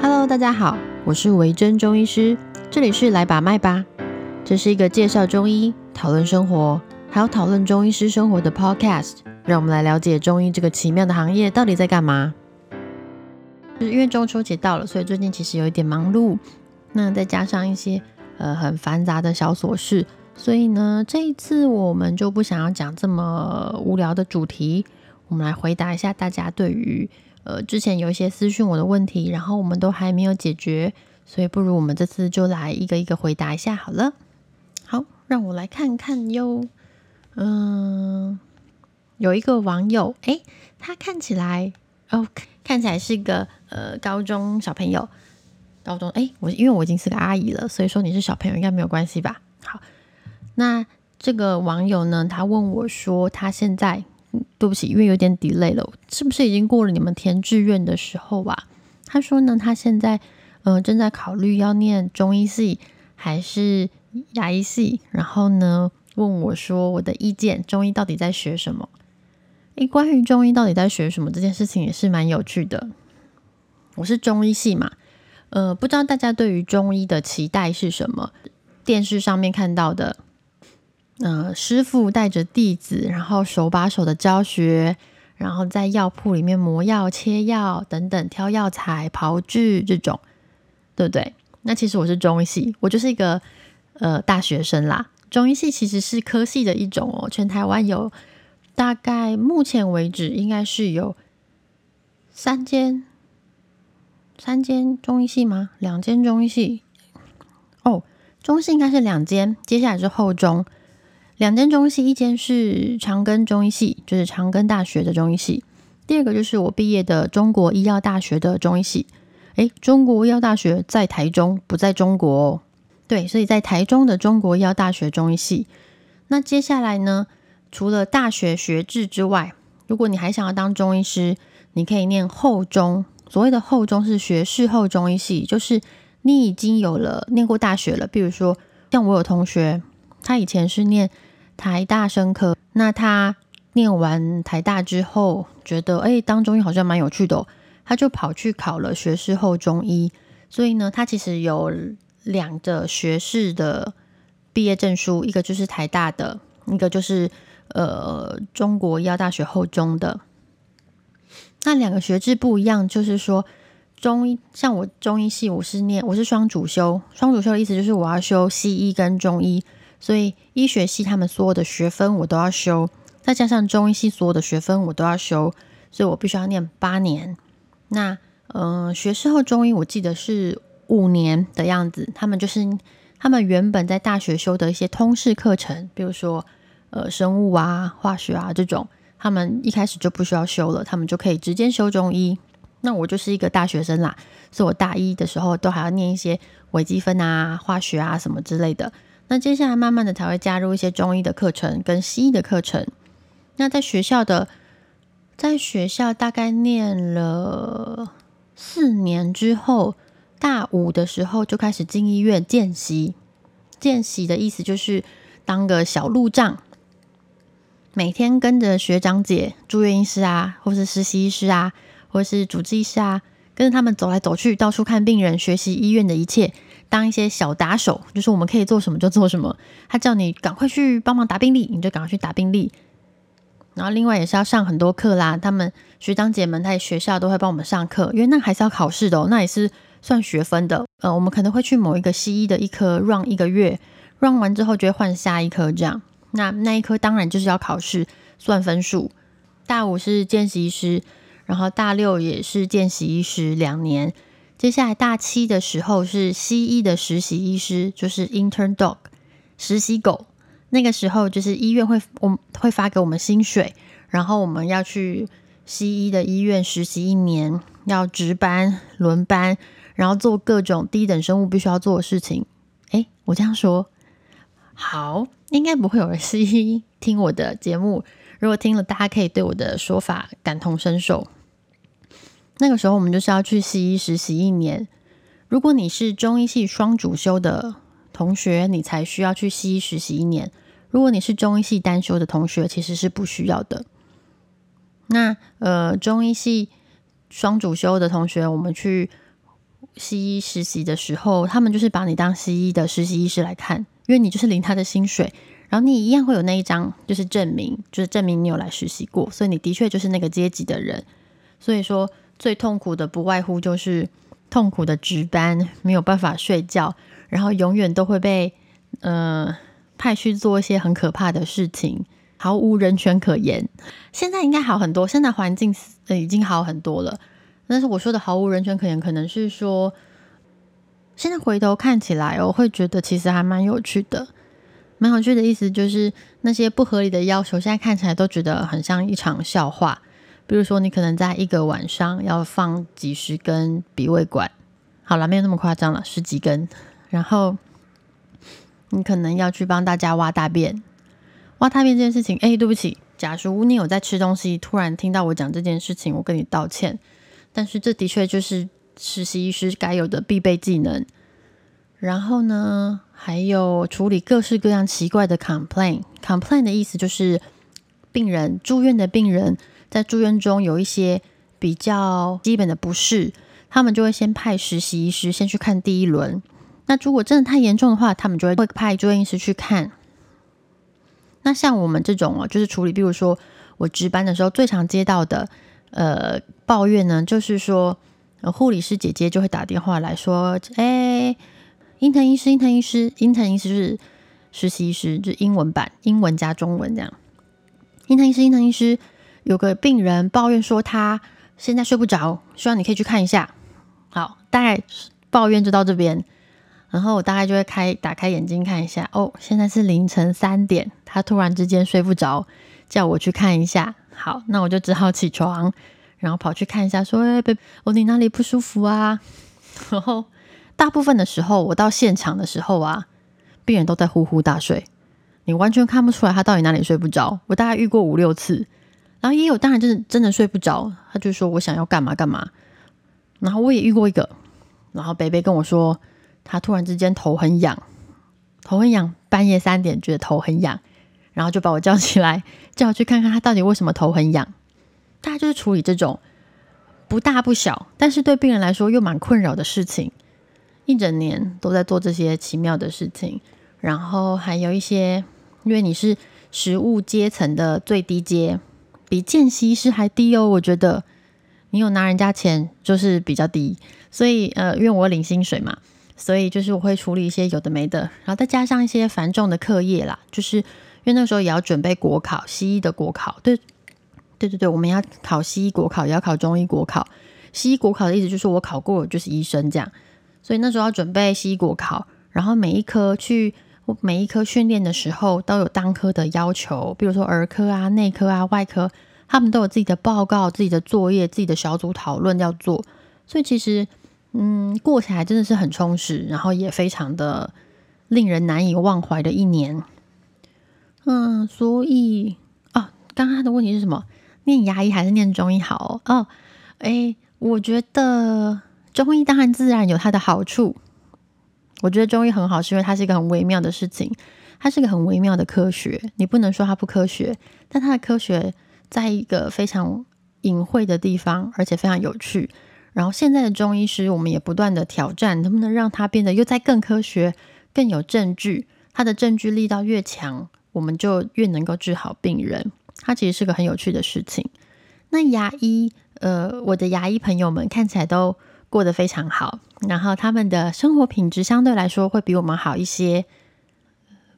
Hello，大家好，我是维珍中医师，这里是来把脉吧。这是一个介绍中医、讨论生活，还有讨论中医师生活的 Podcast。让我们来了解中医这个奇妙的行业到底在干嘛。就是因为中秋节到了，所以最近其实有一点忙碌，那再加上一些呃很繁杂的小琐事，所以呢，这一次我们就不想要讲这么无聊的主题，我们来回答一下大家对于。呃，之前有一些私讯我的问题，然后我们都还没有解决，所以不如我们这次就来一个一个回答一下好了。好，让我来看看哟。嗯，有一个网友，诶，他看起来哦，看起来是个呃高中小朋友。高中，诶，我因为我已经是个阿姨了，所以说你是小朋友应该没有关系吧？好，那这个网友呢，他问我说，他现在。对不起，因为有点 delay 了，是不是已经过了你们填志愿的时候啊？他说呢，他现在呃正在考虑要念中医系还是牙医系，然后呢问我说我的意见，中医到底在学什么？诶，关于中医到底在学什么这件事情也是蛮有趣的。我是中医系嘛，呃，不知道大家对于中医的期待是什么？电视上面看到的。呃，师傅带着弟子，然后手把手的教学，然后在药铺里面磨药、切药等等，挑药材、炮制这种，对不对？那其实我是中医系，我就是一个呃大学生啦。中医系其实是科系的一种哦，全台湾有大概目前为止应该是有三间三间中医系吗？两间中医系哦，中系应该是两间，接下来是后中。两间中医系，一间是长庚中医系，就是长庚大学的中医系；第二个就是我毕业的中国医药大学的中医系。诶，中国医药大学在台中，不在中国哦。对，所以在台中的中国医药大学中医系。那接下来呢，除了大学学制之外，如果你还想要当中医师，你可以念后中。所谓的后中是学士后中医系，就是你已经有了念过大学了。比如说，像我有同学，他以前是念。台大生科，那他念完台大之后，觉得哎，当中医好像蛮有趣的哦，他就跑去考了学士后中医。所以呢，他其实有两个学士的毕业证书，一个就是台大的，一个就是呃中国医药大学后中的。那两个学制不一样，就是说中医像我中医系，我是念我是双主修，双主修的意思就是我要修西医跟中医。所以医学系他们所有的学分我都要修，再加上中医系所有的学分我都要修，所以我必须要念八年。那嗯，学士后中医我记得是五年的样子。他们就是他们原本在大学修的一些通识课程，比如说呃生物啊、化学啊这种，他们一开始就不需要修了，他们就可以直接修中医。那我就是一个大学生啦，所以我大一的时候都还要念一些微积分啊、化学啊什么之类的。那接下来慢慢的才会加入一些中医的课程跟西医的课程。那在学校的，在学校大概念了四年之后，大五的时候就开始进医院见习。见习的意思就是当个小路障，每天跟着学长姐、住院医师啊，或是实习医师啊，或是主治医师啊，跟着他们走来走去，到处看病人，学习医院的一切。当一些小打手，就是我们可以做什么就做什么。他叫你赶快去帮忙打病历，你就赶快去打病历。然后另外也是要上很多课啦。他们学长姐们在学校都会帮我们上课，因为那还是要考试的，那也是算学分的。呃，我们可能会去某一个西医的一科 run 一个月，run 完之后就会换下一科这样。那那一科当然就是要考试算分数。大五是见习医师，然后大六也是见习医师两年。接下来大七的时候是西医的实习医师，就是 intern dog 实习狗。那个时候就是医院会我会发给我们薪水，然后我们要去西医的医院实习一年，要值班轮班，然后做各种低等生物必须要做的事情。诶，我这样说好，应该不会有人西医听我的节目。如果听了，大家可以对我的说法感同身受。那个时候我们就是要去西医实习一年。如果你是中医系双主修的同学，你才需要去西医实习一年。如果你是中医系单修的同学，其实是不需要的。那呃，中医系双主修的同学，我们去西医实习的时候，他们就是把你当西医的实习医师来看，因为你就是领他的薪水，然后你一样会有那一张就是证明，就是证明你有来实习过，所以你的确就是那个阶级的人。所以说，最痛苦的不外乎就是痛苦的值班，没有办法睡觉，然后永远都会被呃派去做一些很可怕的事情，毫无人权可言。现在应该好很多，现在环境已经好很多了。但是我说的毫无人权可言，可能是说，现在回头看起来，我会觉得其实还蛮有趣的。蛮有趣的意思就是那些不合理的要求，现在看起来都觉得很像一场笑话。比如说，你可能在一个晚上要放几十根鼻胃管，好了，没有那么夸张了，十几根。然后你可能要去帮大家挖大便，挖大便这件事情，哎，对不起，假如你有在吃东西，突然听到我讲这件事情，我跟你道歉。但是这的确就是实习医师该有的必备技能。然后呢，还有处理各式各样奇怪的 complaint。complaint 的意思就是病人住院的病人在住院中有一些比较基本的不适，他们就会先派实习医师先去看第一轮。那如果真的太严重的话，他们就会派住院医师去看。那像我们这种哦，就是处理，比如说我值班的时候最常接到的。呃，抱怨呢，就是说，护理师姐姐就会打电话来说，哎，英藤医师，英藤医师，英藤医师是实习医师，就是英文版，英文加中文这样。英藤医师，英藤医师，有个病人抱怨说他现在睡不着，希望你可以去看一下。好，大概抱怨就到这边，然后我大概就会开打开眼睛看一下，哦，现在是凌晨三点，他突然之间睡不着，叫我去看一下。好，那我就只好起床，然后跑去看一下，说：“哎，贝，我你哪里不舒服啊？” 然后大部分的时候，我到现场的时候啊，病人都在呼呼大睡，你完全看不出来他到底哪里睡不着。我大概遇过五六次，然后也有当然真的真的睡不着，他就说我想要干嘛干嘛。然后我也遇过一个，然后贝贝跟我说，他突然之间头很痒，头很痒，半夜三点觉得头很痒。然后就把我叫起来，叫我去看看他到底为什么头很痒。大概就是处理这种不大不小，但是对病人来说又蛮困扰的事情。一整年都在做这些奇妙的事情，然后还有一些，因为你是食物阶层的最低阶，比见习师还低哦。我觉得你有拿人家钱就是比较低，所以呃，因为我领薪水嘛，所以就是我会处理一些有的没的，然后再加上一些繁重的课业啦，就是。因为那时候也要准备国考，西医的国考，对，对对对，我们要考西医国考，也要考中医国考。西医国考的意思就是我考过了就是医生这样，所以那时候要准备西医国考，然后每一科去每一科训练的时候都有当科的要求，比如说儿科啊、内科啊、外科，他们都有自己的报告、自己的作业、自己的小组讨论要做，所以其实嗯，过起来真的是很充实，然后也非常的令人难以忘怀的一年。嗯，所以哦，刚刚的问题是什么？念牙医还是念中医好？哦，哎，我觉得中医当然自然有它的好处。我觉得中医很好，是因为它是一个很微妙的事情，它是一个很微妙的科学。你不能说它不科学，但它的科学在一个非常隐晦的地方，而且非常有趣。然后现在的中医师，我们也不断的挑战，能不能让它变得又在更科学、更有证据？它的证据力道越强。我们就越能够治好病人，它其实是个很有趣的事情。那牙医，呃，我的牙医朋友们看起来都过得非常好，然后他们的生活品质相对来说会比我们好一些。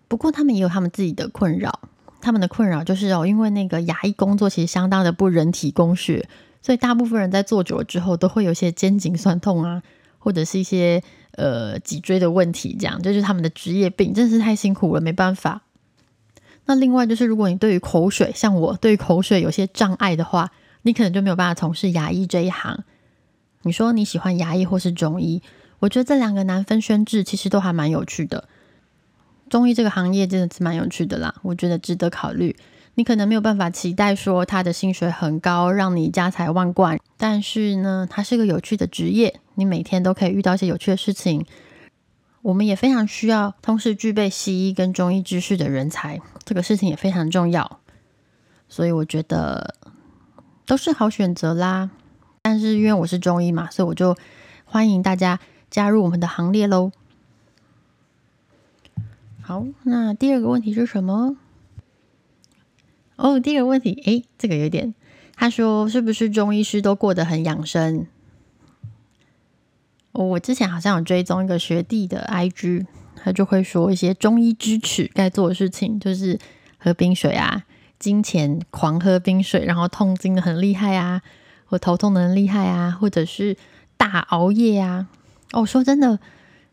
不过他们也有他们自己的困扰，他们的困扰就是哦，因为那个牙医工作其实相当的不人体工学，所以大部分人在做久了之后都会有些肩颈酸痛啊，或者是一些呃脊椎的问题，这样就是他们的职业病，真是太辛苦了，没办法。那另外就是，如果你对于口水，像我对于口水有些障碍的话，你可能就没有办法从事牙医这一行。你说你喜欢牙医或是中医，我觉得这两个难分轩轾，其实都还蛮有趣的。中医这个行业真的是蛮有趣的啦，我觉得值得考虑。你可能没有办法期待说他的薪水很高，让你家财万贯，但是呢，它是个有趣的职业，你每天都可以遇到一些有趣的事情。我们也非常需要同时具备西医跟中医知识的人才，这个事情也非常重要。所以我觉得都是好选择啦。但是因为我是中医嘛，所以我就欢迎大家加入我们的行列喽。好，那第二个问题是什么？哦，第二个问题，诶，这个有点，他说是不是中医师都过得很养生？我之前好像有追踪一个学弟的 IG，他就会说一些中医支持该做的事情，就是喝冰水啊，金钱狂喝冰水，然后痛经的很厉害啊，我头痛的厉害啊，或者是大熬夜啊。哦，说真的。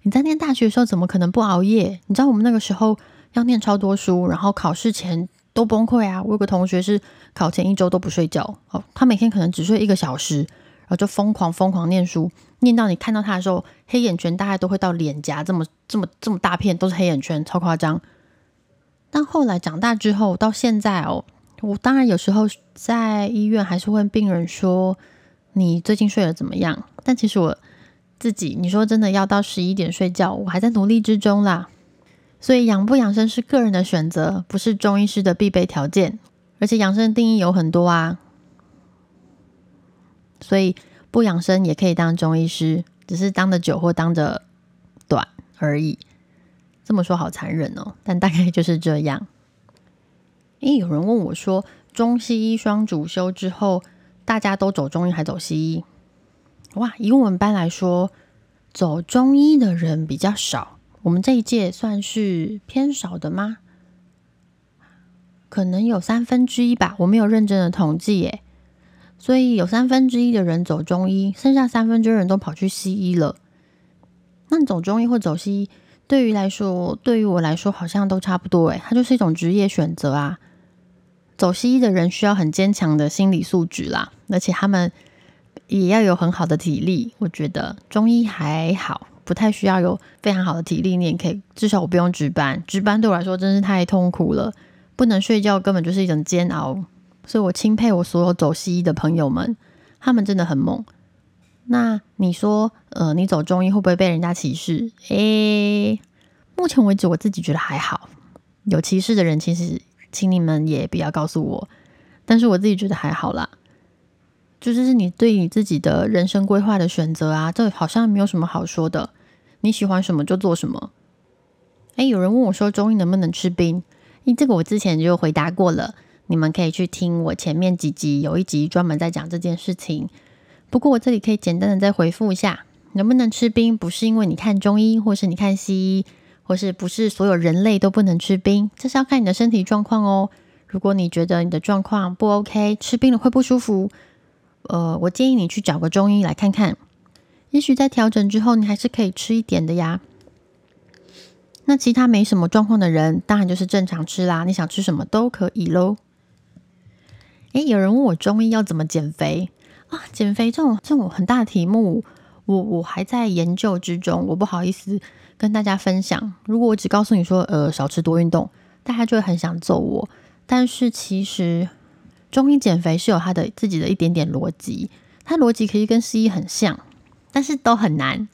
你在念大学的时候怎么可能不熬夜？你知道我们那个时候要念超多书，然后考试前都崩溃啊！我有个同学是考前一周都不睡觉，哦，他每天可能只睡一个小时，然后就疯狂疯狂念书，念到你看到他的时候，黑眼圈大概都会到脸颊这么这么这么大片都是黑眼圈，超夸张。但后来长大之后，到现在哦，我当然有时候在医院还是问病人说：“你最近睡得怎么样？”但其实我。自己，你说真的要到十一点睡觉，我还在努力之中啦。所以养不养生是个人的选择，不是中医师的必备条件。而且养生定义有很多啊，所以不养生也可以当中医师，只是当的久或当的短而已。这么说好残忍哦，但大概就是这样。诶，有人问我说，中西医双主修之后，大家都走中医还走西医？哇，以我们班来说，走中医的人比较少。我们这一届算是偏少的吗？可能有三分之一吧，我没有认真的统计耶。所以有三分之一的人走中医，剩下三分之二人都跑去西医了。那走中医或走西医，对于来说，对于我来说好像都差不多诶，它就是一种职业选择啊。走西医的人需要很坚强的心理素质啦，而且他们。也要有很好的体力，我觉得中医还好，不太需要有非常好的体力，你也可以，至少我不用值班，值班对我来说真是太痛苦了，不能睡觉根本就是一种煎熬，所以我钦佩我所有走西医的朋友们，他们真的很猛。那你说，呃，你走中医会不会被人家歧视？诶，目前为止我自己觉得还好，有歧视的人其实请你们也不要告诉我，但是我自己觉得还好啦。就是你对你自己的人生规划的选择啊，这好像没有什么好说的。你喜欢什么就做什么。哎，有人问我说中医能不能吃冰？诶，这个我之前就回答过了，你们可以去听我前面几集，有一集专门在讲这件事情。不过我这里可以简单的再回复一下，能不能吃冰，不是因为你看中医，或是你看西医，或是不是所有人类都不能吃冰，这是要看你的身体状况哦。如果你觉得你的状况不 OK，吃冰了会不舒服。呃，我建议你去找个中医来看看，也许在调整之后，你还是可以吃一点的呀。那其他没什么状况的人，当然就是正常吃啦。你想吃什么都可以喽。诶，有人问我中医要怎么减肥啊？减肥这种这种很大的题目，我我还在研究之中，我不好意思跟大家分享。如果我只告诉你说，呃，少吃多运动，大家就会很想揍我。但是其实。中医减肥是有它的自己的一点点逻辑，它逻辑可以跟西医很像，但是都很难。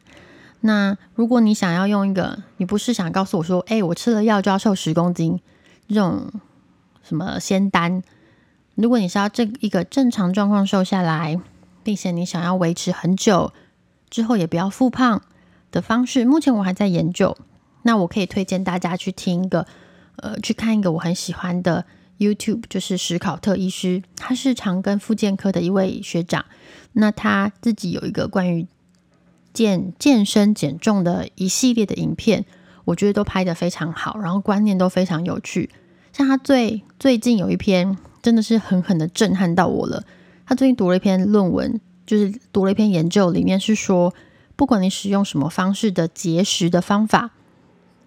那如果你想要用一个，你不是想告诉我说，哎，我吃了药就要瘦十公斤这种什么仙丹？如果你是要这一个正常状况瘦下来，并且你想要维持很久之后也不要复胖的方式，目前我还在研究。那我可以推荐大家去听一个，呃，去看一个我很喜欢的。YouTube 就是史考特医师，他是长庚复健科的一位学长。那他自己有一个关于健健身减重的一系列的影片，我觉得都拍得非常好，然后观念都非常有趣。像他最最近有一篇，真的是狠狠的震撼到我了。他最近读了一篇论文，就是读了一篇研究，里面是说，不管你使用什么方式的节食的方法，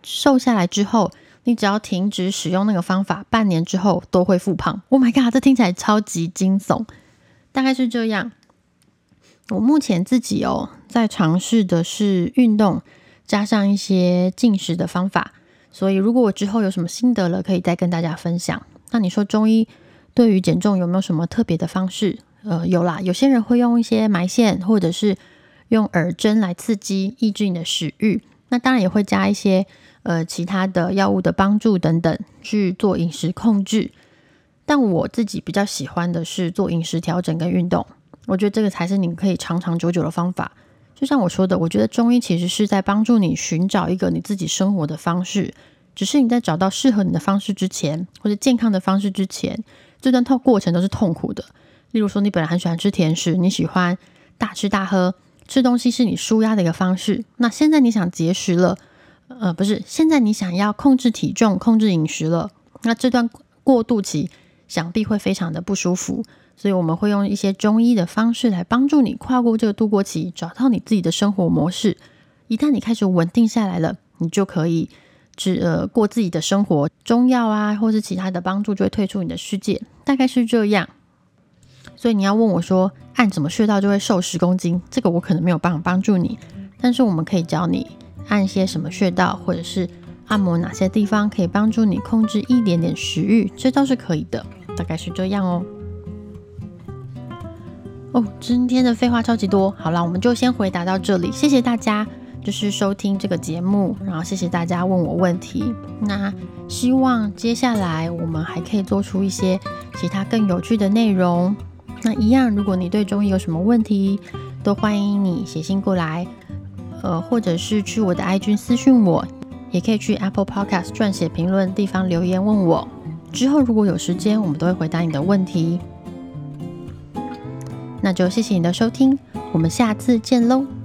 瘦下来之后。你只要停止使用那个方法，半年之后都会复胖。Oh my god，这听起来超级惊悚，大概是这样。我目前自己哦，在尝试的是运动加上一些进食的方法，所以如果我之后有什么心得了，可以再跟大家分享。那你说中医对于减重有没有什么特别的方式？呃，有啦，有些人会用一些埋线，或者是用耳针来刺激抑制你的食欲。那当然也会加一些。呃，其他的药物的帮助等等去做饮食控制，但我自己比较喜欢的是做饮食调整跟运动，我觉得这个才是你可以长长久久的方法。就像我说的，我觉得中医其实是在帮助你寻找一个你自己生活的方式。只是你在找到适合你的方式之前，或者健康的方式之前，这段痛过程都是痛苦的。例如说，你本来很喜欢吃甜食，你喜欢大吃大喝，吃东西是你舒压的一个方式。那现在你想节食了，呃，不是，现在你想要控制体重、控制饮食了，那这段过渡期想必会非常的不舒服。所以我们会用一些中医的方式来帮助你跨过这个度过期，找到你自己的生活模式。一旦你开始稳定下来了，你就可以。只呃过自己的生活，中药啊，或是其他的帮助就会退出你的世界，大概是这样。所以你要问我说，按什么穴道就会瘦十公斤？这个我可能没有办法帮助你，但是我们可以教你按一些什么穴道，或者是按摩哪些地方可以帮助你控制一点点食欲，这倒是可以的，大概是这样哦。哦，今天的废话超级多，好了，我们就先回答到这里，谢谢大家。就是收听这个节目，然后谢谢大家问我问题。那希望接下来我们还可以做出一些其他更有趣的内容。那一样，如果你对中医有什么问题，都欢迎你写信过来，呃，或者是去我的 IG 私讯我，也可以去 Apple Podcast 撰写评论地方留言问我。之后如果有时间，我们都会回答你的问题。那就谢谢你的收听，我们下次见喽。